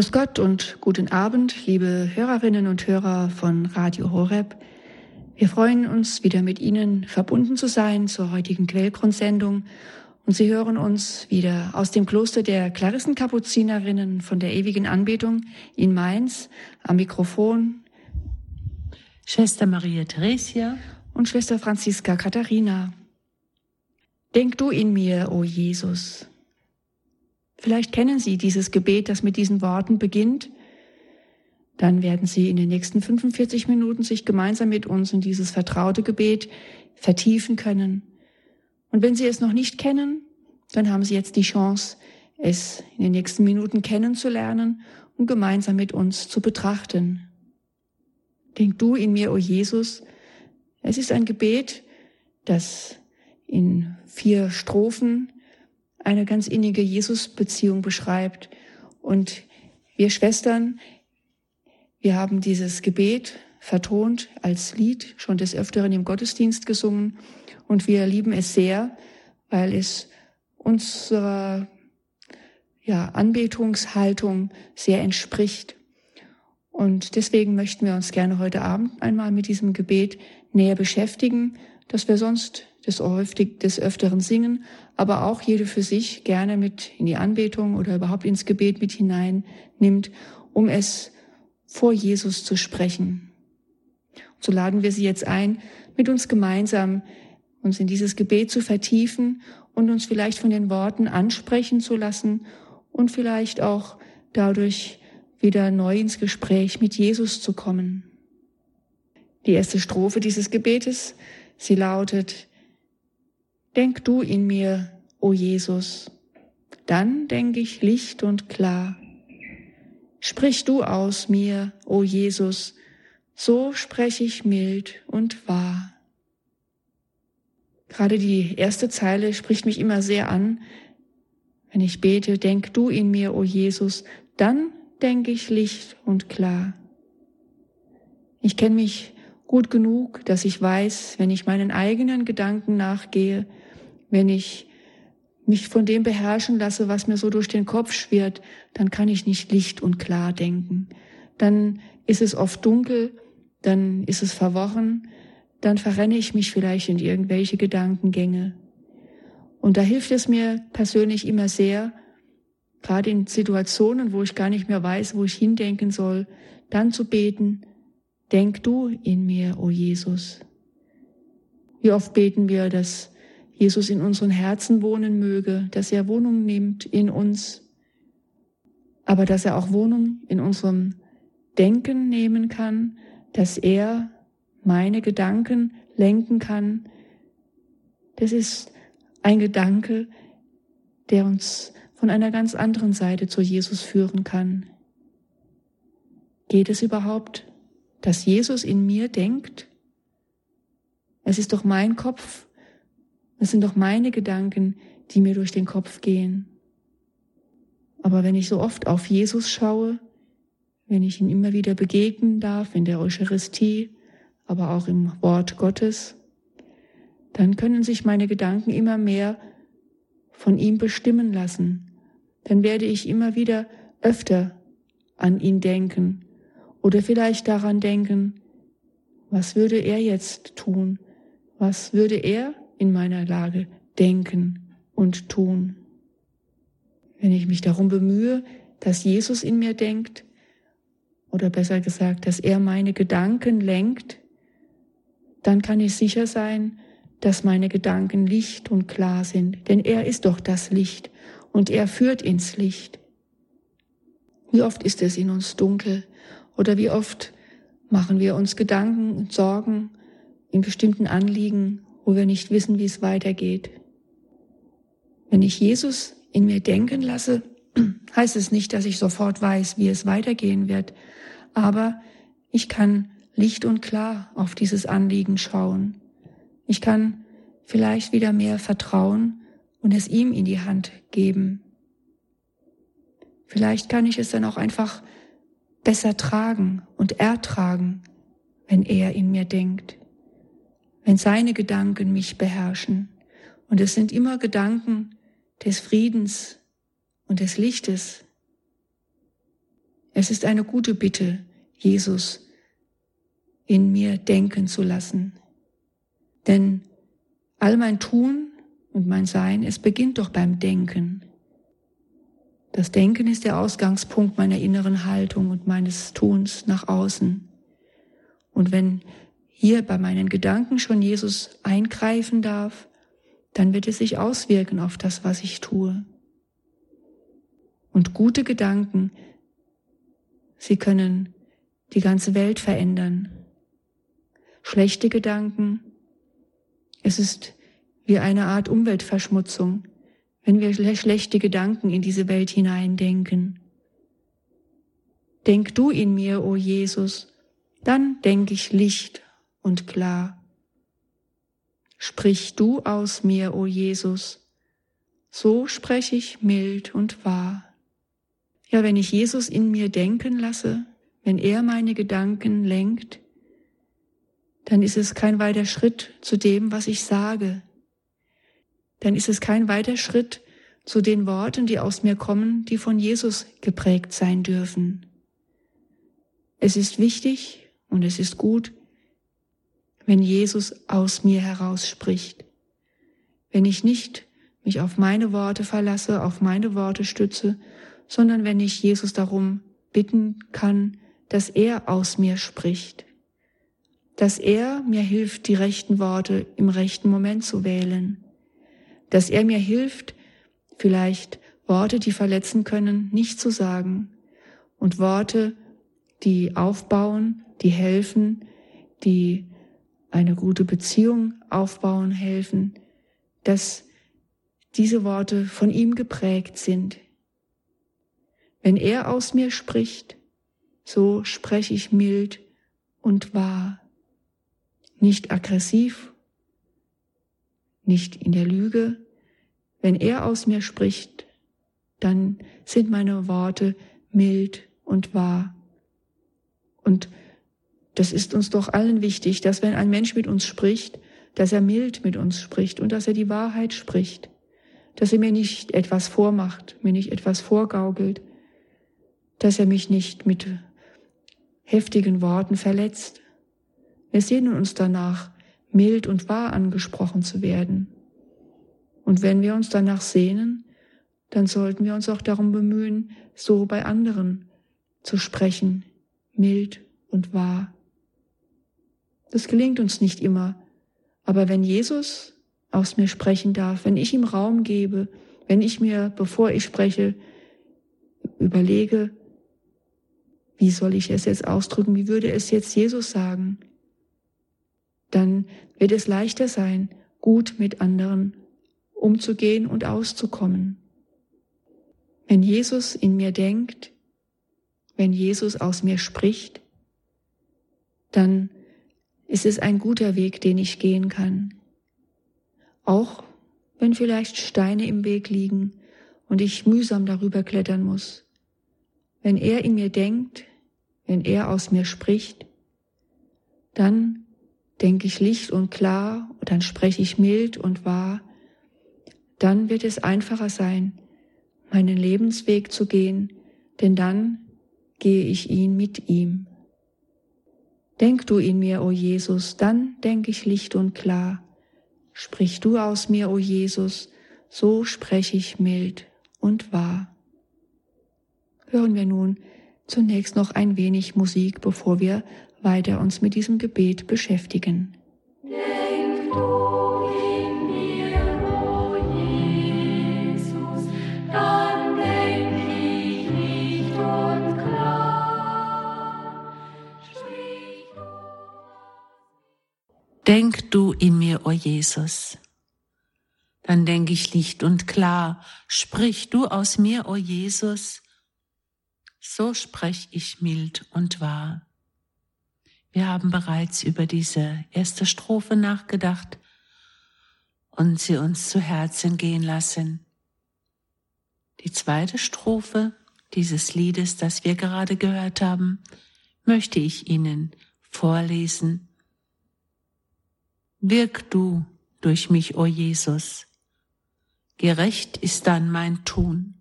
Grüß Gott und guten Abend, liebe Hörerinnen und Hörer von Radio Horeb. Wir freuen uns, wieder mit Ihnen verbunden zu sein zur heutigen Quellgrundsendung. Und Sie hören uns wieder aus dem Kloster der Klarissenkapuzinerinnen von der ewigen Anbetung in Mainz am Mikrofon. Schwester Maria Theresia und Schwester Franziska Katharina. Denk du in mir, o Jesus. Vielleicht kennen Sie dieses Gebet, das mit diesen Worten beginnt. Dann werden Sie in den nächsten 45 Minuten sich gemeinsam mit uns in dieses vertraute Gebet vertiefen können. Und wenn Sie es noch nicht kennen, dann haben Sie jetzt die Chance, es in den nächsten Minuten kennenzulernen und gemeinsam mit uns zu betrachten. Denk du in mir, o Jesus. Es ist ein Gebet, das in vier Strophen eine ganz innige Jesus-Beziehung beschreibt. Und wir Schwestern, wir haben dieses Gebet vertont als Lied schon des Öfteren im Gottesdienst gesungen und wir lieben es sehr, weil es unserer ja, Anbetungshaltung sehr entspricht. Und deswegen möchten wir uns gerne heute Abend einmal mit diesem Gebet näher beschäftigen, dass wir sonst des, häufig, des Öfteren singen, aber auch jede für sich gerne mit in die Anbetung oder überhaupt ins Gebet mit hinein nimmt, um es vor Jesus zu sprechen. Und so laden wir Sie jetzt ein, mit uns gemeinsam uns in dieses Gebet zu vertiefen und uns vielleicht von den Worten ansprechen zu lassen und vielleicht auch dadurch wieder neu ins Gespräch mit Jesus zu kommen. Die erste Strophe dieses Gebetes, sie lautet, Denk du in mir, o Jesus, dann denk ich licht und klar. Sprich du aus mir, o Jesus, so sprech ich mild und wahr. Gerade die erste Zeile spricht mich immer sehr an. Wenn ich bete, denk du in mir, o Jesus, dann denke ich licht und klar. Ich kenne mich gut genug, dass ich weiß, wenn ich meinen eigenen Gedanken nachgehe, wenn ich mich von dem beherrschen lasse, was mir so durch den Kopf schwirrt, dann kann ich nicht licht und klar denken. Dann ist es oft dunkel, dann ist es verworren, dann verrenne ich mich vielleicht in irgendwelche Gedankengänge. Und da hilft es mir persönlich immer sehr, gerade in Situationen, wo ich gar nicht mehr weiß, wo ich hindenken soll, dann zu beten, denk du in mir, o oh Jesus. Wie oft beten wir, dass Jesus in unseren Herzen wohnen möge, dass er Wohnung nimmt in uns, aber dass er auch Wohnung in unserem Denken nehmen kann, dass er meine Gedanken lenken kann. Das ist ein Gedanke, der uns von einer ganz anderen Seite zu Jesus führen kann. Geht es überhaupt, dass Jesus in mir denkt? Es ist doch mein Kopf, es sind doch meine Gedanken, die mir durch den Kopf gehen. Aber wenn ich so oft auf Jesus schaue, wenn ich ihn immer wieder begegnen darf in der Eucharistie, aber auch im Wort Gottes, dann können sich meine Gedanken immer mehr von ihm bestimmen lassen dann werde ich immer wieder öfter an ihn denken oder vielleicht daran denken, was würde er jetzt tun? Was würde er in meiner Lage denken und tun? Wenn ich mich darum bemühe, dass Jesus in mir denkt, oder besser gesagt, dass er meine Gedanken lenkt, dann kann ich sicher sein, dass meine Gedanken licht und klar sind, denn er ist doch das Licht und er führt ins Licht. Wie oft ist es in uns dunkel oder wie oft machen wir uns Gedanken und Sorgen in bestimmten Anliegen, wo wir nicht wissen, wie es weitergeht. Wenn ich Jesus in mir denken lasse, heißt es nicht, dass ich sofort weiß, wie es weitergehen wird, aber ich kann licht und klar auf dieses Anliegen schauen. Ich kann vielleicht wieder mehr vertrauen und es ihm in die Hand geben. Vielleicht kann ich es dann auch einfach besser tragen und ertragen, wenn er in mir denkt, wenn seine Gedanken mich beherrschen. Und es sind immer Gedanken des Friedens und des Lichtes. Es ist eine gute Bitte, Jesus in mir denken zu lassen. Denn all mein Tun und mein Sein, es beginnt doch beim Denken. Das Denken ist der Ausgangspunkt meiner inneren Haltung und meines Tuns nach außen. Und wenn hier bei meinen Gedanken schon Jesus eingreifen darf, dann wird es sich auswirken auf das, was ich tue. Und gute Gedanken, sie können die ganze Welt verändern. Schlechte Gedanken, es ist wie eine Art Umweltverschmutzung wenn wir schlechte Gedanken in diese Welt hineindenken. Denk du in mir, o oh Jesus, dann denk ich Licht und klar. Sprich du aus mir, o Jesus, so spreche ich mild und wahr. Ja, wenn ich Jesus in mir denken lasse, wenn er meine Gedanken lenkt, dann ist es kein weiter Schritt zu dem, was ich sage, dann ist es kein weiter Schritt zu den Worten, die aus mir kommen, die von Jesus geprägt sein dürfen. Es ist wichtig und es ist gut, wenn Jesus aus mir heraus spricht. Wenn ich nicht mich auf meine Worte verlasse, auf meine Worte stütze, sondern wenn ich Jesus darum bitten kann, dass er aus mir spricht, dass er mir hilft, die rechten Worte im rechten Moment zu wählen, dass er mir hilft, vielleicht Worte, die verletzen können, nicht zu sagen. Und Worte, die aufbauen, die helfen, die eine gute Beziehung aufbauen helfen, dass diese Worte von ihm geprägt sind. Wenn er aus mir spricht, so spreche ich mild und wahr, nicht aggressiv nicht in der Lüge. Wenn er aus mir spricht, dann sind meine Worte mild und wahr. Und das ist uns doch allen wichtig, dass wenn ein Mensch mit uns spricht, dass er mild mit uns spricht und dass er die Wahrheit spricht, dass er mir nicht etwas vormacht, mir nicht etwas vorgaukelt, dass er mich nicht mit heftigen Worten verletzt. Wir sehnen uns danach, mild und wahr angesprochen zu werden. Und wenn wir uns danach sehnen, dann sollten wir uns auch darum bemühen, so bei anderen zu sprechen, mild und wahr. Das gelingt uns nicht immer, aber wenn Jesus aus mir sprechen darf, wenn ich ihm Raum gebe, wenn ich mir, bevor ich spreche, überlege, wie soll ich es jetzt ausdrücken, wie würde es jetzt Jesus sagen, dann wird es leichter sein, gut mit anderen umzugehen und auszukommen. Wenn Jesus in mir denkt, wenn Jesus aus mir spricht, dann ist es ein guter Weg, den ich gehen kann. Auch wenn vielleicht Steine im Weg liegen und ich mühsam darüber klettern muss. Wenn er in mir denkt, wenn er aus mir spricht, dann denke ich licht und klar, dann spreche ich mild und wahr, dann wird es einfacher sein, meinen Lebensweg zu gehen, denn dann gehe ich ihn mit ihm. Denk du in mir, o Jesus, dann denke ich licht und klar. Sprich du aus mir, o Jesus, so spreche ich mild und wahr. Hören wir nun zunächst noch ein wenig Musik, bevor wir weiter uns mit diesem Gebet beschäftigen. Denk Denk du in mir, o Jesus. Dann denk ich licht und klar, sprich du aus mir, o Jesus, so sprech ich mild und wahr. Wir haben bereits über diese erste Strophe nachgedacht und sie uns zu Herzen gehen lassen. Die zweite Strophe dieses Liedes, das wir gerade gehört haben, möchte ich Ihnen vorlesen. Wirk du durch mich, o Jesus, gerecht ist dann mein Tun.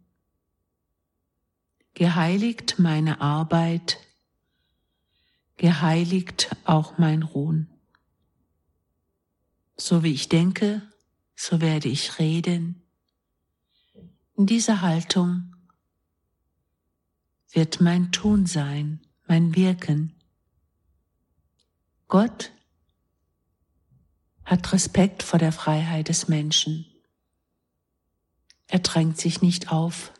geheiligt meine Arbeit, geheiligt auch mein Ruhen. So wie ich denke, so werde ich reden. In dieser Haltung wird mein Tun sein, mein Wirken. Gott hat Respekt vor der Freiheit des Menschen. Er drängt sich nicht auf.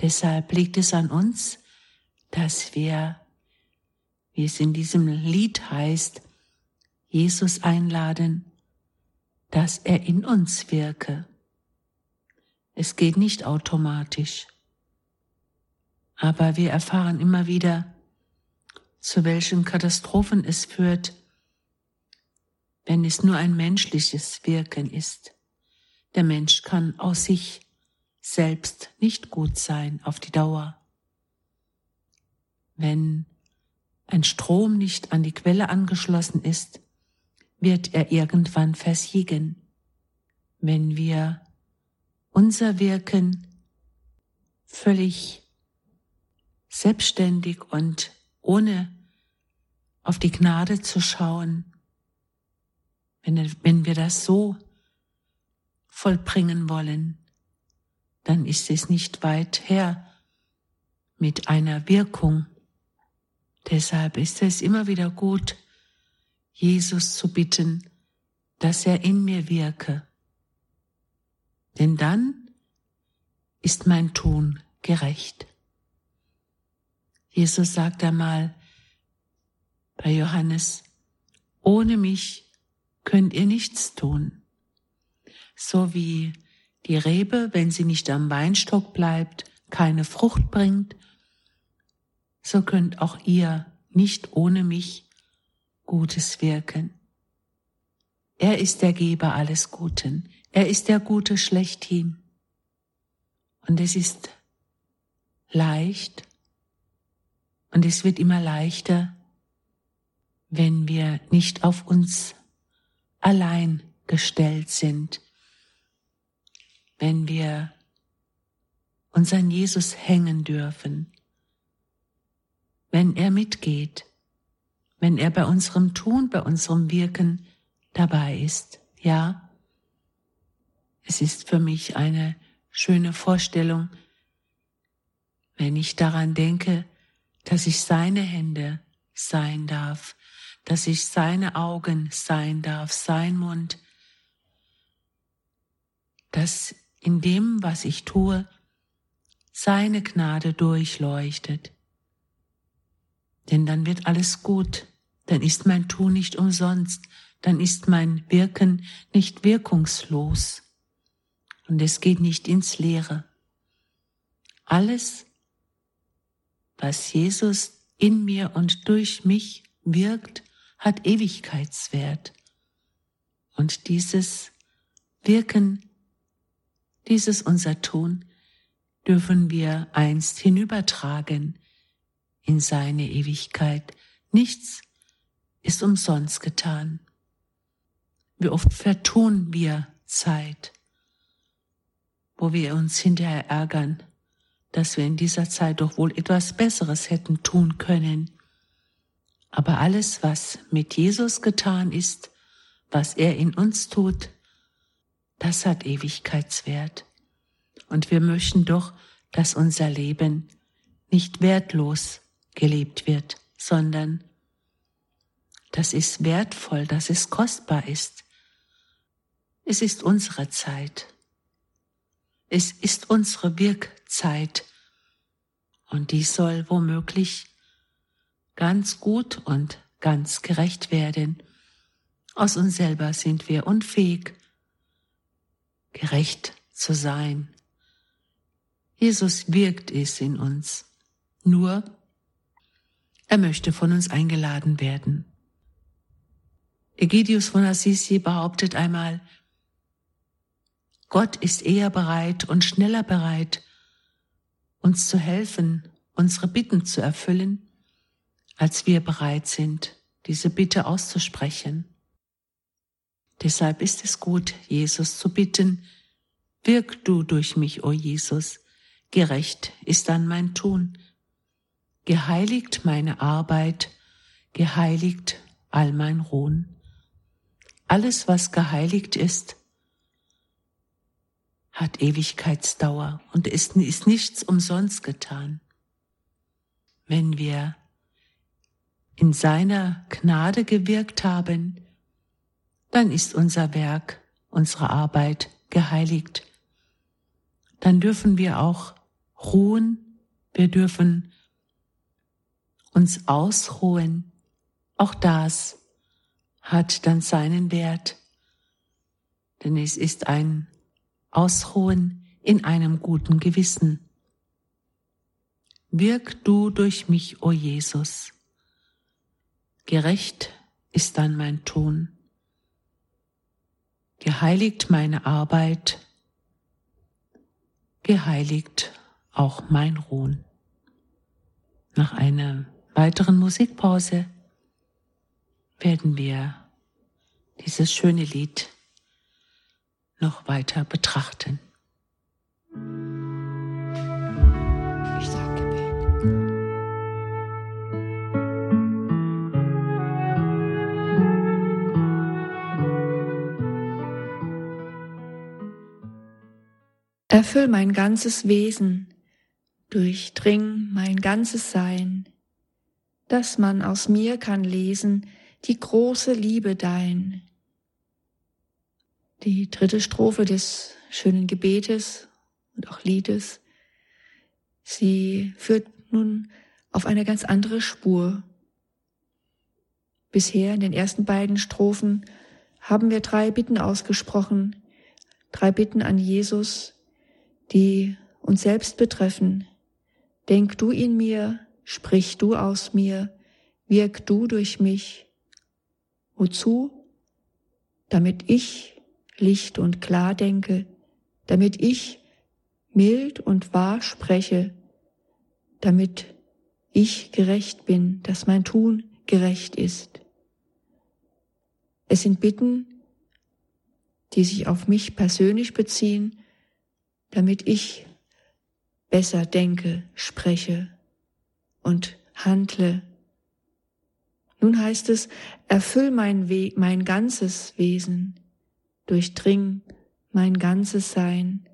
Deshalb liegt es an uns, dass wir, wie es in diesem Lied heißt, Jesus einladen, dass er in uns wirke. Es geht nicht automatisch. Aber wir erfahren immer wieder, zu welchen Katastrophen es führt, wenn es nur ein menschliches Wirken ist. Der Mensch kann aus sich selbst nicht gut sein auf die Dauer. Wenn ein Strom nicht an die Quelle angeschlossen ist, wird er irgendwann versiegen. Wenn wir unser Wirken völlig selbstständig und ohne auf die Gnade zu schauen, wenn, wenn wir das so vollbringen wollen, dann ist es nicht weit her mit einer Wirkung. Deshalb ist es immer wieder gut, Jesus zu bitten, dass er in mir wirke. Denn dann ist mein Tun gerecht. Jesus sagt einmal bei Johannes, ohne mich könnt ihr nichts tun. So wie die Rebe, wenn sie nicht am Weinstock bleibt, keine Frucht bringt, so könnt auch ihr nicht ohne mich Gutes wirken. Er ist der Geber alles Guten. Er ist der Gute schlechthin. Und es ist leicht und es wird immer leichter, wenn wir nicht auf uns allein gestellt sind, wenn wir uns an Jesus hängen dürfen, wenn er mitgeht, wenn er bei unserem Tun, bei unserem Wirken dabei ist. Ja, es ist für mich eine schöne Vorstellung, wenn ich daran denke, dass ich seine Hände sein darf, dass ich seine Augen sein darf, sein Mund, dass in dem, was ich tue, seine Gnade durchleuchtet. Denn dann wird alles gut, dann ist mein Tun nicht umsonst, dann ist mein Wirken nicht wirkungslos und es geht nicht ins Leere. Alles, was Jesus in mir und durch mich wirkt, hat Ewigkeitswert. Und dieses Wirken dieses unser Tun dürfen wir einst hinübertragen in seine Ewigkeit. Nichts ist umsonst getan. Wie oft vertun wir Zeit, wo wir uns hinterher ärgern, dass wir in dieser Zeit doch wohl etwas Besseres hätten tun können. Aber alles, was mit Jesus getan ist, was er in uns tut, das hat Ewigkeitswert. Und wir möchten doch, dass unser Leben nicht wertlos gelebt wird, sondern dass es wertvoll, dass es kostbar ist. Es ist unsere Zeit. Es ist unsere Wirkzeit. Und die soll womöglich ganz gut und ganz gerecht werden. Aus uns selber sind wir unfähig, gerecht zu sein. Jesus wirkt es in uns. Nur, er möchte von uns eingeladen werden. Egidius von Assisi behauptet einmal, Gott ist eher bereit und schneller bereit, uns zu helfen, unsere Bitten zu erfüllen, als wir bereit sind, diese Bitte auszusprechen. Deshalb ist es gut, Jesus zu bitten, wirk du durch mich, o oh Jesus, gerecht ist dann mein Tun. Geheiligt meine Arbeit, geheiligt all mein Ruhen. Alles, was geheiligt ist, hat Ewigkeitsdauer und ist, ist nichts umsonst getan. Wenn wir in seiner Gnade gewirkt haben, dann ist unser Werk, unsere Arbeit geheiligt. Dann dürfen wir auch ruhen, wir dürfen uns ausruhen. Auch das hat dann seinen Wert, denn es ist ein Ausruhen in einem guten Gewissen. Wirk du durch mich, o oh Jesus. Gerecht ist dann mein Tun. Geheiligt meine Arbeit, geheiligt auch mein Ruhen. Nach einer weiteren Musikpause werden wir dieses schöne Lied noch weiter betrachten. Erfüll mein ganzes Wesen, durchdring mein ganzes Sein, dass man aus mir kann lesen die große Liebe dein, die dritte Strophe des schönen Gebetes und auch Liedes. Sie führt nun auf eine ganz andere Spur. Bisher in den ersten beiden Strophen haben wir drei Bitten ausgesprochen, drei Bitten an Jesus, die uns selbst betreffen. Denk du in mir, sprich du aus mir, wirk du durch mich. Wozu? Damit ich licht und klar denke, damit ich mild und wahr spreche, damit ich gerecht bin, dass mein Tun gerecht ist. Es sind Bitten, die sich auf mich persönlich beziehen, damit ich besser denke, spreche und handle. Nun heißt es, erfüll mein, We mein ganzes Wesen, durchdring mein ganzes Sein.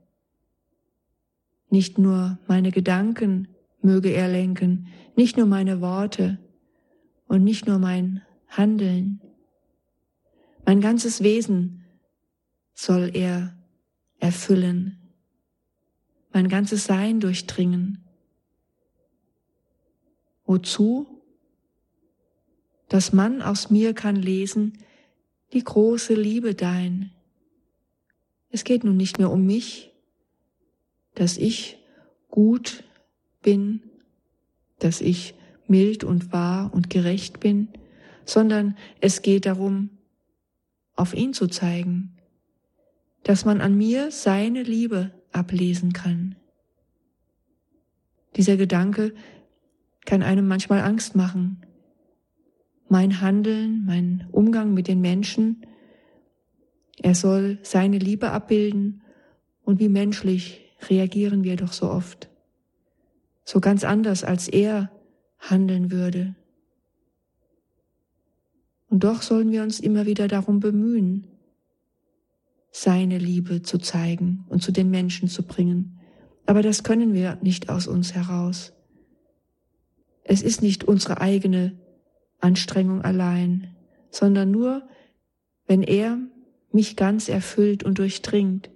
Nicht nur meine Gedanken möge er lenken, nicht nur meine Worte und nicht nur mein Handeln. Mein ganzes Wesen soll er erfüllen, mein ganzes Sein durchdringen. Wozu? Das Mann aus mir kann lesen, die große Liebe dein, es geht nun nicht mehr um mich, dass ich gut bin, dass ich mild und wahr und gerecht bin, sondern es geht darum, auf ihn zu zeigen, dass man an mir seine Liebe ablesen kann. Dieser Gedanke kann einem manchmal Angst machen. Mein Handeln, mein Umgang mit den Menschen er soll seine Liebe abbilden und wie menschlich reagieren wir doch so oft. So ganz anders, als er handeln würde. Und doch sollen wir uns immer wieder darum bemühen, seine Liebe zu zeigen und zu den Menschen zu bringen. Aber das können wir nicht aus uns heraus. Es ist nicht unsere eigene Anstrengung allein, sondern nur, wenn er mich ganz erfüllt und durchdringt,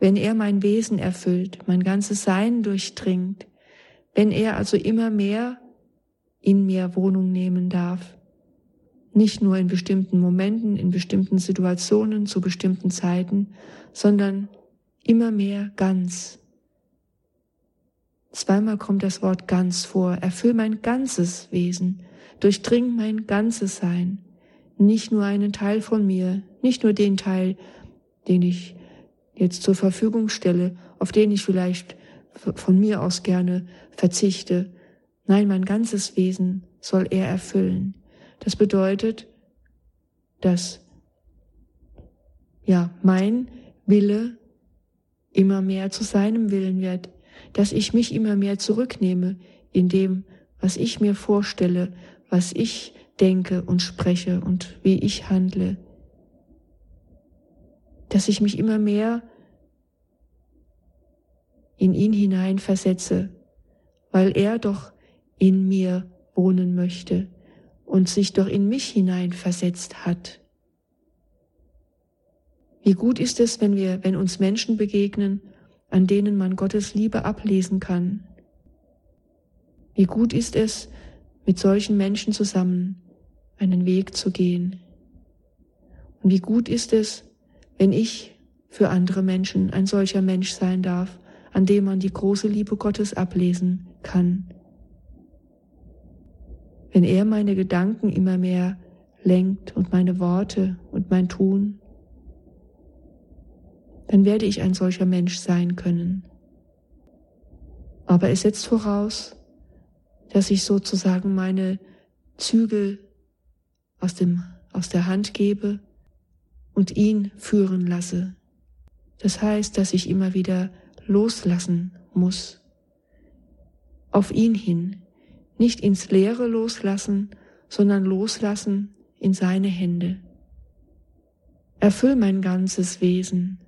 wenn er mein Wesen erfüllt, mein ganzes Sein durchdringt, wenn er also immer mehr in mir Wohnung nehmen darf, nicht nur in bestimmten Momenten, in bestimmten Situationen, zu bestimmten Zeiten, sondern immer mehr ganz. Zweimal kommt das Wort ganz vor. Erfüll mein ganzes Wesen, durchdring mein ganzes Sein nicht nur einen Teil von mir, nicht nur den Teil, den ich jetzt zur Verfügung stelle, auf den ich vielleicht von mir aus gerne verzichte. Nein, mein ganzes Wesen soll er erfüllen. Das bedeutet, dass ja mein Wille immer mehr zu seinem Willen wird, dass ich mich immer mehr zurücknehme in dem, was ich mir vorstelle, was ich denke und spreche und wie ich handle. Dass ich mich immer mehr in ihn hineinversetze, weil er doch in mir wohnen möchte und sich doch in mich hineinversetzt hat. Wie gut ist es, wenn wir, wenn uns Menschen begegnen, an denen man Gottes Liebe ablesen kann. Wie gut ist es, mit solchen Menschen zusammen einen Weg zu gehen. Und wie gut ist es, wenn ich für andere Menschen ein solcher Mensch sein darf, an dem man die große Liebe Gottes ablesen kann. Wenn er meine Gedanken immer mehr lenkt und meine Worte und mein Tun, dann werde ich ein solcher Mensch sein können. Aber es setzt voraus, dass ich sozusagen meine Zügel aus, dem, aus der Hand gebe und ihn führen lasse. Das heißt, dass ich immer wieder loslassen muss. Auf ihn hin. Nicht ins Leere loslassen, sondern loslassen in seine Hände. Erfüll mein ganzes Wesen,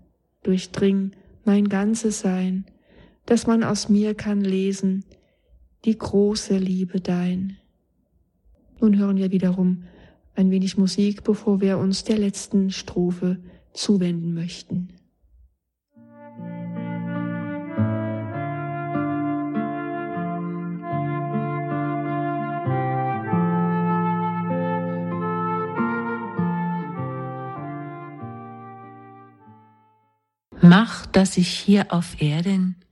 durchdring mein ganzes Sein, dass man aus mir kann lesen, die große Liebe dein. Nun hören wir wiederum ein wenig Musik, bevor wir uns der letzten Strophe zuwenden möchten. Mach, dass ich hier auf Erden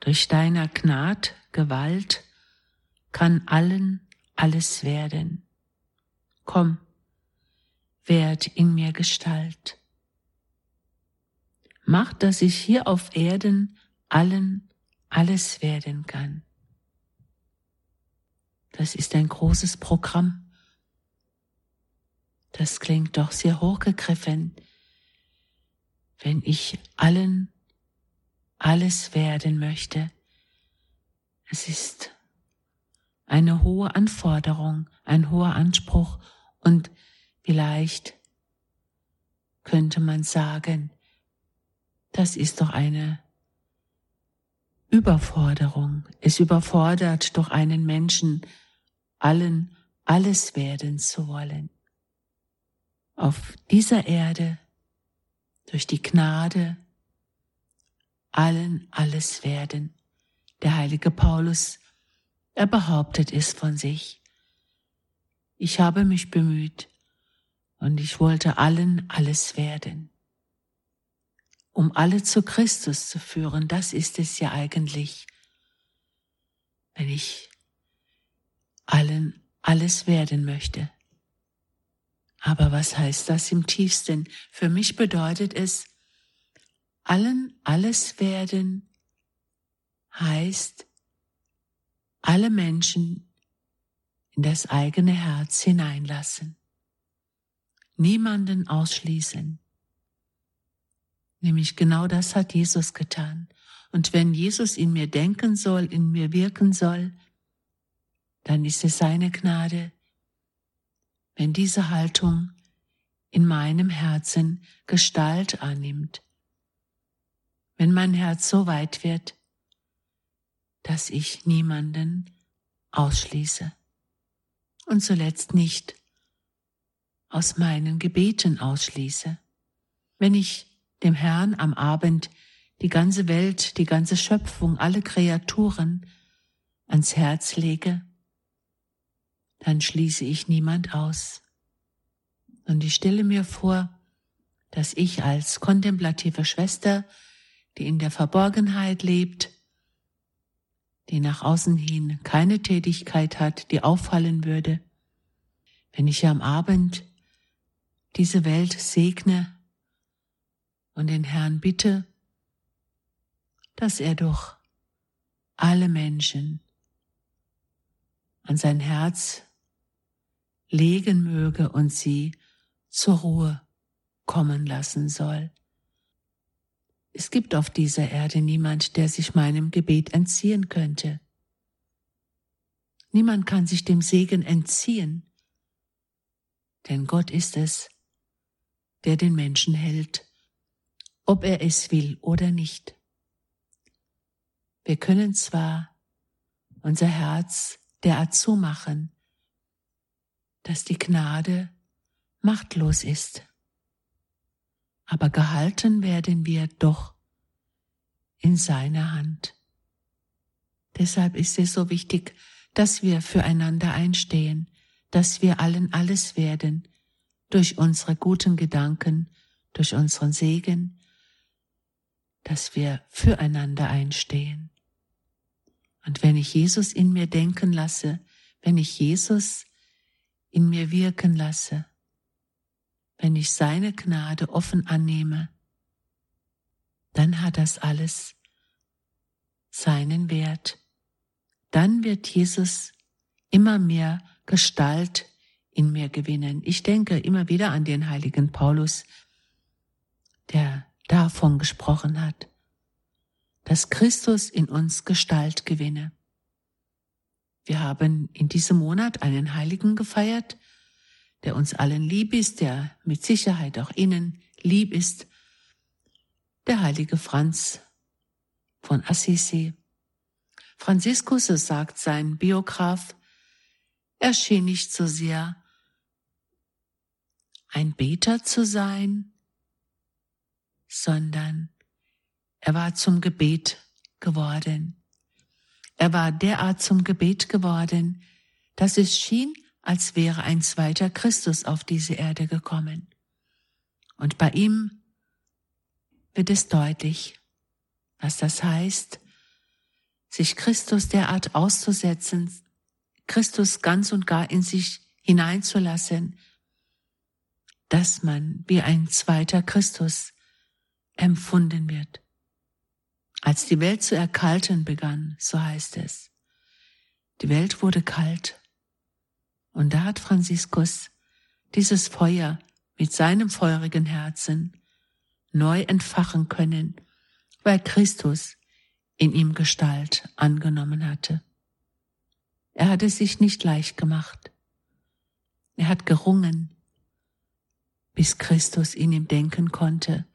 durch deiner Gnad, Gewalt, kann allen alles werden. Komm, werd in mir Gestalt. Mach, dass ich hier auf Erden allen alles werden kann. Das ist ein großes Programm. Das klingt doch sehr hochgegriffen wenn ich allen alles werden möchte. Es ist eine hohe Anforderung, ein hoher Anspruch und vielleicht könnte man sagen, das ist doch eine Überforderung. Es überfordert doch einen Menschen, allen alles werden zu wollen. Auf dieser Erde durch die Gnade allen alles werden. Der heilige Paulus, er behauptet es von sich. Ich habe mich bemüht und ich wollte allen alles werden. Um alle zu Christus zu führen, das ist es ja eigentlich, wenn ich allen alles werden möchte. Aber was heißt das im tiefsten? Für mich bedeutet es, allen alles werden heißt, alle Menschen in das eigene Herz hineinlassen, niemanden ausschließen. Nämlich genau das hat Jesus getan. Und wenn Jesus in mir denken soll, in mir wirken soll, dann ist es seine Gnade, wenn diese Haltung in meinem Herzen Gestalt annimmt, wenn mein Herz so weit wird, dass ich niemanden ausschließe und zuletzt nicht aus meinen Gebeten ausschließe. Wenn ich dem Herrn am Abend die ganze Welt, die ganze Schöpfung, alle Kreaturen ans Herz lege, dann schließe ich niemand aus. Und ich stelle mir vor, dass ich als kontemplative Schwester, die in der Verborgenheit lebt, die nach außen hin keine Tätigkeit hat, die auffallen würde, wenn ich am Abend diese Welt segne und den Herrn bitte, dass er durch alle Menschen an sein Herz legen möge und sie zur Ruhe kommen lassen soll. Es gibt auf dieser Erde niemand, der sich meinem Gebet entziehen könnte. Niemand kann sich dem Segen entziehen, denn Gott ist es, der den Menschen hält, ob er es will oder nicht. Wir können zwar unser Herz derart zumachen, dass die Gnade machtlos ist aber gehalten werden wir doch in seiner Hand. Deshalb ist es so wichtig, dass wir füreinander einstehen, dass wir allen alles werden, durch unsere guten Gedanken, durch unseren Segen, dass wir füreinander einstehen. Und wenn ich Jesus in mir denken lasse, wenn ich Jesus in mir wirken lasse, wenn ich seine Gnade offen annehme, dann hat das alles seinen Wert. Dann wird Jesus immer mehr Gestalt in mir gewinnen. Ich denke immer wieder an den heiligen Paulus, der davon gesprochen hat, dass Christus in uns Gestalt gewinne. Wir haben in diesem Monat einen Heiligen gefeiert, der uns allen lieb ist, der mit Sicherheit auch Ihnen lieb ist, der heilige Franz von Assisi. Franziskus, so sagt sein Biograf, erschien nicht so sehr ein Beter zu sein, sondern er war zum Gebet geworden. Er war derart zum Gebet geworden, dass es schien, als wäre ein zweiter Christus auf diese Erde gekommen. Und bei ihm wird es deutlich, was das heißt, sich Christus derart auszusetzen, Christus ganz und gar in sich hineinzulassen, dass man wie ein zweiter Christus empfunden wird. Als die Welt zu erkalten begann, so heißt es, die Welt wurde kalt und da hat Franziskus dieses Feuer mit seinem feurigen Herzen neu entfachen können, weil Christus in ihm Gestalt angenommen hatte. Er hat es sich nicht leicht gemacht. Er hat gerungen, bis Christus in ihm denken konnte.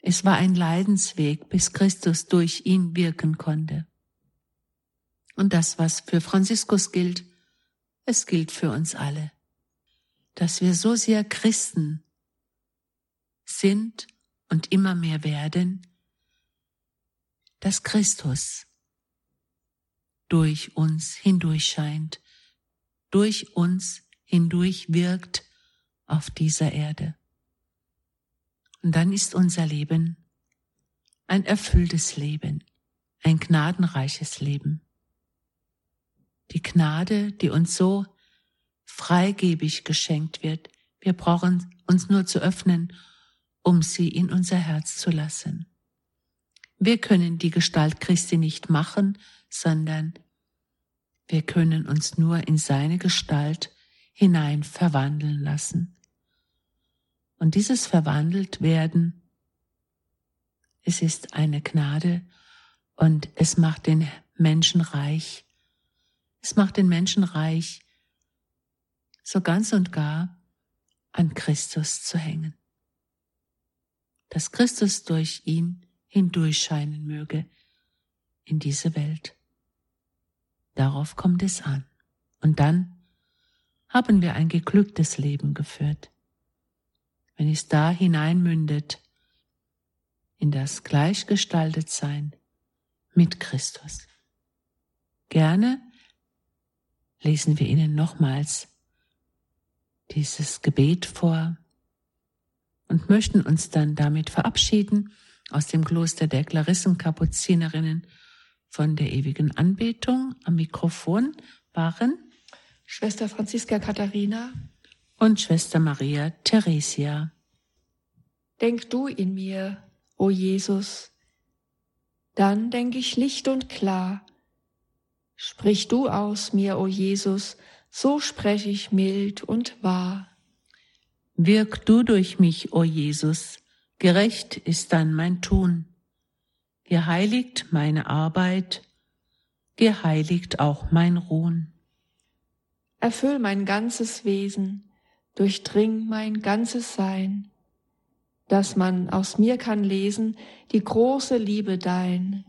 Es war ein Leidensweg, bis Christus durch ihn wirken konnte. Und das, was für Franziskus gilt, es gilt für uns alle, dass wir so sehr Christen sind und immer mehr werden, dass Christus durch uns hindurch scheint, durch uns hindurch wirkt auf dieser Erde. Und dann ist unser Leben ein erfülltes Leben, ein gnadenreiches Leben die Gnade, die uns so freigebig geschenkt wird. Wir brauchen uns nur zu öffnen, um sie in unser Herz zu lassen. Wir können die Gestalt Christi nicht machen, sondern wir können uns nur in seine Gestalt hinein verwandeln lassen. Und dieses verwandelt werden, es ist eine Gnade und es macht den Menschen reich es macht den Menschen reich, so ganz und gar an Christus zu hängen. Dass Christus durch ihn hindurchscheinen möge in diese Welt. Darauf kommt es an. Und dann haben wir ein geglücktes Leben geführt, wenn es da hineinmündet in das Gleichgestaltetsein mit Christus. Gerne lesen wir Ihnen nochmals dieses Gebet vor und möchten uns dann damit verabschieden aus dem Kloster der Klarissenkapuzinerinnen von der ewigen Anbetung. Am Mikrofon waren Schwester Franziska Katharina und Schwester Maria Theresia. Denk du in mir, o Jesus, dann denk ich licht und klar, Sprich du aus mir, o Jesus, so sprech ich mild und wahr. Wirk du durch mich, o Jesus, gerecht ist dann mein Tun, geheiligt meine Arbeit, geheiligt auch mein Ruhen. Erfüll mein ganzes Wesen, durchdring mein ganzes Sein, dass man aus mir kann lesen die große Liebe dein.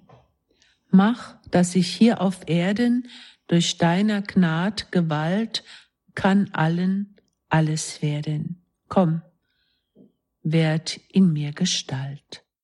Mach, dass ich hier auf Erden durch deiner Gnad Gewalt kann allen alles werden. Komm, werd in mir Gestalt.